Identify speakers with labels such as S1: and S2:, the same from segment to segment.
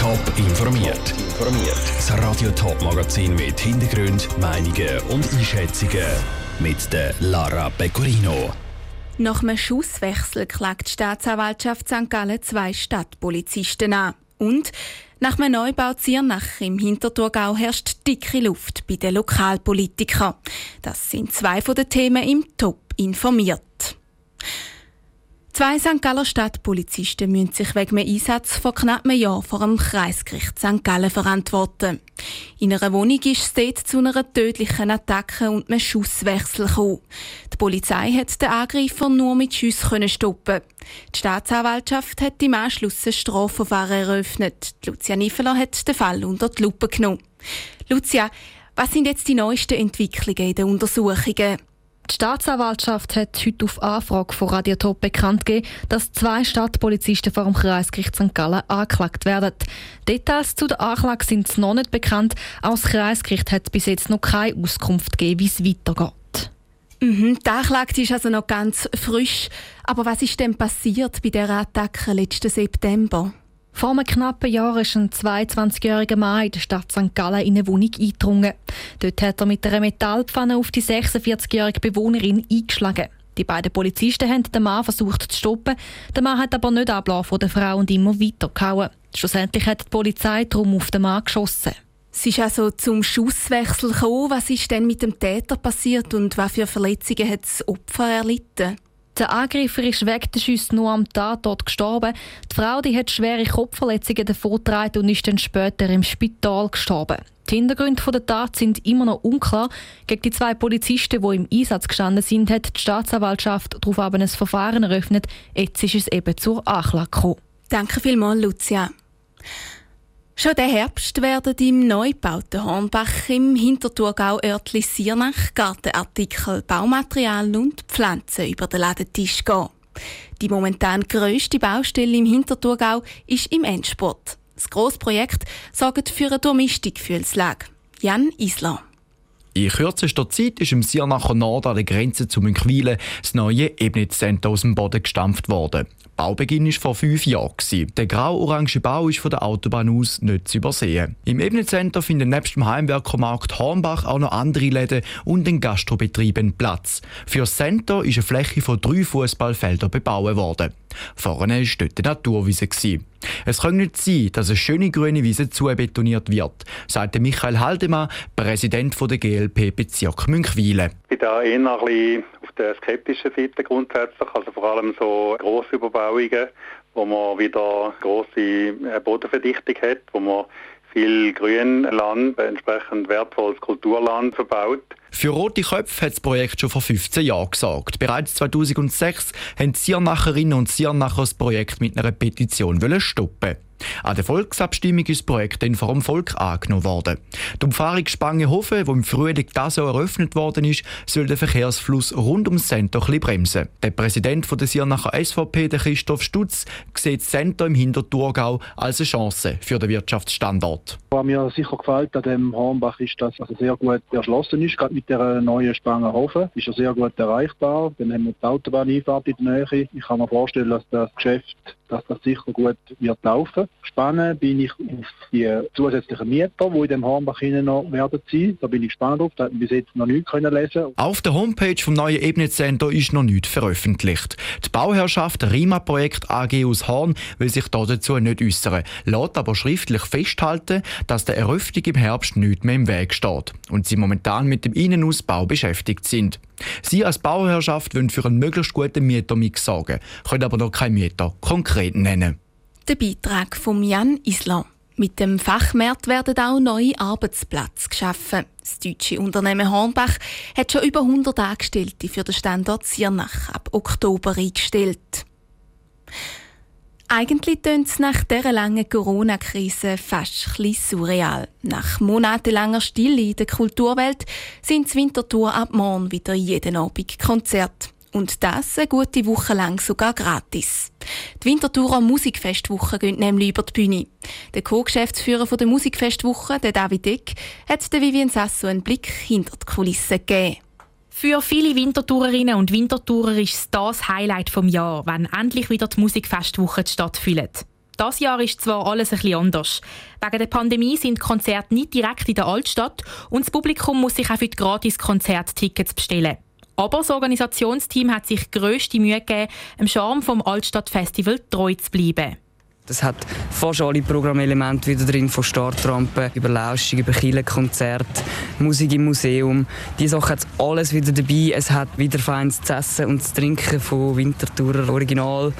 S1: Top informiert. Das Radio Top Magazin mit Hintergrund, Meinungen und Einschätzungen mit der Lara Pecorino.
S2: Nach einem Schusswechsel klagt die Staatsanwaltschaft St. Gallen zwei Stadtpolizisten an. Und nach einem Neubau Ziernach im Hinterthurgau herrscht dicke Luft bei den Lokalpolitikern. Das sind zwei von den Themen im Top informiert. Zwei St. Galler Stadtpolizisten müssen sich wegen einem Einsatz vor knapp einem Jahr vor dem Kreisgericht St. Gallen verantworten. In einer Wohnung ist es dort zu einer tödlichen Attacke und einem Schusswechsel gekommen. Die Polizei hat den Angreifer nur mit Schüssen stoppen. Die Staatsanwaltschaft hat im Anschluss ein Strafverfahren eröffnet. Lucia Niffeler hat den Fall unter die Lupe genommen. Lucia, was sind jetzt die neuesten Entwicklungen in den Untersuchungen?
S3: Die Staatsanwaltschaft hat heute auf Anfrage von Radio Top bekannt gegeben, dass zwei Stadtpolizisten vor dem Kreisgericht St. Gallen angeklagt werden. Details zu der Anklage sind noch nicht bekannt. Auch das Kreisgericht hat bis jetzt noch keine Auskunft gegeben, wie es weitergeht.
S2: Mhm, die Anklage ist also noch ganz frisch. Aber was ist denn passiert bei der Attacke letzten September?
S3: Vor einem knappen Jahr ist ein 22-jähriger Mann in der Stadt St. Gallen in eine Wohnung eingedrungen. Dort hat er mit einer Metallpfanne auf die 46-jährige Bewohnerin eingeschlagen. Die beiden Polizisten haben den Mann versucht zu stoppen. Der Mann hat aber nicht abgelassen von der Frau und immer weitergehauen. Schlussendlich hat die Polizei darum auf den Mann geschossen.
S2: Es ist also zum Schusswechsel gekommen. Was ist denn mit dem Täter passiert und was für Verletzungen hat das Opfer erlitten?
S3: Der Angreifer ist wegen der Schüsse nur am Tatort gestorben. Die Frau die hat schwere Kopfverletzungen davongetragen und ist dann später im Spital gestorben. Die Hintergründe der Tat sind immer noch unklar. Gegen die zwei Polizisten, die im Einsatz gestanden sind, hat die Staatsanwaltschaft darauf ein Verfahren eröffnet. Jetzt ist es eben zur Anklage gekommen.
S2: Danke vielmals, Lucia. Schon der Herbst werden im neu gebauten Hornbach im Hinterthurgau örtlich Siernach Gartenartikel, Baumaterialien und Pflanzen über den Ladentisch gehen. Die momentan grösste Baustelle im Hinterthurgau ist im Endsport. Das Grossprojekt sorgt für eine durchmischte Gefühlslage. Jan Isler.
S4: In kürzester Zeit ist im Siernacher Nord an der Grenze zu Münchwilen das neue Ebnitz-Center aus dem Boden gestampft worden. Baubeginn war vor fünf Jahren. Der grau-orange Bau ist von der Autobahn aus nicht zu übersehen. Im Ebnitz-Center finden nebst dem Heimwerkermarkt Hornbach auch noch andere Läden und den Gastrobetrieben Platz. Für das Center ist eine Fläche von drei Fußballfeldern bebaut worden. Vorne war dort die Naturwiese. Es kann nicht sein, dass eine schöne grüne Wiese zubetoniert wird, sagte Michael Haldemann, Präsident der GLP Bezirk Münchwilen.
S5: Ich bin da eher ein bisschen der skeptischen Seite grundsätzlich, also vor allem so grosse Überbauungen, wo man wieder grosse äh, Bodenverdichtung hat, wo man viel Grünland, entsprechend wertvolles Kulturland verbaut.
S4: Für rote Köpfe hat das Projekt schon vor 15 Jahren gesagt. Bereits 2006 haben Siernacherinnen und Siernacher das Projekt mit einer Petition stoppen an der Volksabstimmung ist das Projekt dann vor dem Volk angenommen worden. Die Umfahrung Spangenhofen, die im Frühling das Jahr eröffnet worden ist, soll den Verkehrsfluss rund ums Center ein bremsen. Der Präsident der Siernacher SVP, der Christoph Stutz, sieht das Center im Hinterthurgau als eine Chance für den Wirtschaftsstandort.
S6: Was mir sicher gefällt an dem Hornbach ist, dass er sehr gut erschlossen ist, gerade mit der neuen Spangenhofen. Ist er sehr gut erreichbar. Dann haben wir die Autobahneinfahrt in der Nähe. Ich kann mir vorstellen, dass das Geschäft dass das sicher gut wird laufen. Spannend bin ich auf die zusätzlichen Mieter, die in dem Hornbach noch werden sein. Da bin ich gespannt drauf. Da hat bis jetzt noch nichts können lesen.
S4: Auf der Homepage vom neuen Ebnet-Center ist noch nichts veröffentlicht. Die Bauherrschaft Rima-Projekt AG aus Horn will sich dazu nicht äußern, lässt aber schriftlich festhalten, dass der Eröffnung im Herbst nichts mehr im Weg steht und sie momentan mit dem Innenausbau beschäftigt sind. Sie als Bauherrschaft wollen für einen möglichst guten Mietermix sorgen, können aber noch keinen Mieter konkret nennen.
S2: Der Beitrag von Jan Isler. Mit dem Fachmarkt werden auch neue Arbeitsplätze geschaffen. Das deutsche Unternehmen Hornbach hat schon über 100 Angestellte für den Standort Siernach ab Oktober eingestellt. Eigentlich tönt es nach dieser langen Corona-Krise fast ein surreal. Nach monatelanger Stille in der Kulturwelt sind das Winterthur ab morgen wieder jeden Abend Konzert. Und das eine gute Woche lang sogar gratis. Die Winterthurer Musikfestwoche geht nämlich über die Bühne. Der Co-Geschäftsführer der Musikfestwoche, der David Eck, hat der Vivian Sasso einen Blick hinter die Kulissen gegeben.
S7: Für viele Wintertourerinnen und Wintertourer ist es das Highlight vom Jahr, wenn endlich wieder die Musikfestwochen stattfinden. Das Jahr ist zwar alles ein bisschen anders. Wegen der Pandemie sind Konzerte nicht direkt in der Altstadt und das Publikum muss sich auch für die Gratis-Konzerttickets bestellen. Aber das Organisationsteam hat sich grösste Mühe gegeben, dem Charme vom Altstadtfestival treu zu bleiben.
S8: Es hat fast alle Programmelemente wieder drin, von Startrampen über Lauschung, über Kirchenkonzert, Musik im Museum. Die Sache hat alles wieder dabei. Es hat wieder feines zu essen und zu trinken von Winterthurer Original.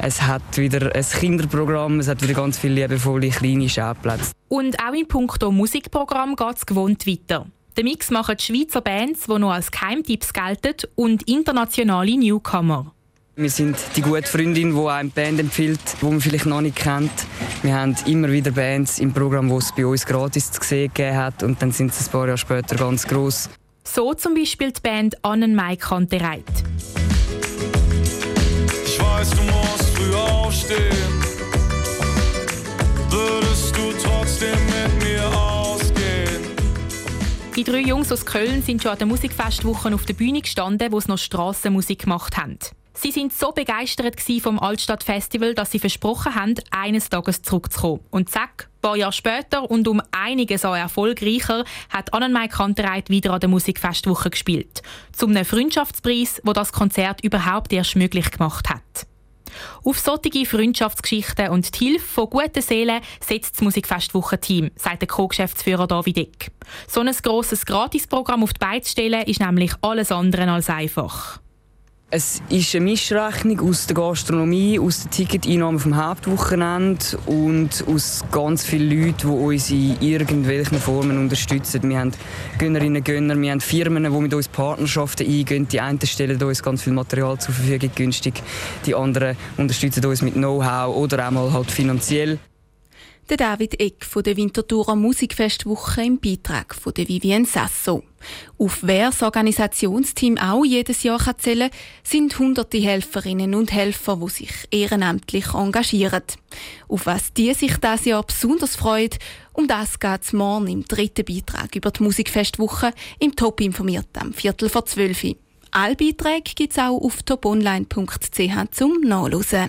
S8: Es hat wieder ein Kinderprogramm, es hat wieder ganz viele liebevolle kleine Schauplätze.
S7: Und auch in puncto Musikprogramm geht es gewohnt weiter. Den Mix machen die Schweizer Bands, die noch als Keimtipps gelten, und internationale Newcomer.
S8: Wir sind die gute Freundin, die eine Band empfiehlt, die man vielleicht noch nicht kennt. Wir haben immer wieder Bands im Programm, die es bei uns gratis zu sehen gegeben hat. Und dann sind sie ein paar Jahre später ganz gross.
S7: So zum Beispiel die Band Annenmai Kantereit.
S9: Ich weiß, du musst früh aufstehen. Würdest du trotzdem mit mir ausgehen?
S7: Die drei Jungs aus Köln sind schon an der Musikfestwoche auf der Bühne gestanden, wo sie noch Strassenmusik gemacht haben. Sie sind so begeistert vom Altstadtfestival, dass sie versprochen haben, eines Tages zurückzukommen. Und zack, ein paar Jahre später und um einiges auch erfolgreicher hat Annenmai Kantereit wieder an der Musikfestwoche gespielt. Zum einem Freundschaftspreis, wo das Konzert überhaupt erst möglich gemacht hat. Auf solche Freundschaftsgeschichten und die Hilfe von guten Seelen setzt das Musikfestwoche-Team, sagt der Co-Geschäftsführer David Eck. So ein grosses Gratisprogramm auf die Beine zu stellen, ist nämlich alles andere als einfach.
S8: Es ist eine Mischrechnung aus der Gastronomie, aus den Ticketeinnahmen vom Hauptwochenende und aus ganz vielen Leuten, die uns in irgendwelchen Formen unterstützen. Wir haben Gönnerinnen und Gönner, wir haben Firmen, die mit uns Partnerschaften eingehen. Die einen stellen uns ganz viel Material zur Verfügung günstig, die anderen unterstützen uns mit Know-how oder auch mal halt finanziell.
S2: Der David Eck von der Winterthurer Musikfestwoche im Beitrag von der Vivienne Sasso. Auf wer das Organisationsteam auch jedes Jahr zählen kann, sind hunderte Helferinnen und Helfer, die sich ehrenamtlich engagieren. Auf was die sich das Jahr besonders freuen, um das geht es morgen im dritten Beitrag über die Musikfestwoche im Top informiert am Viertel vor zwölf. Alle Beiträge gibt es auch auf toponline.ch zum Nachlesen.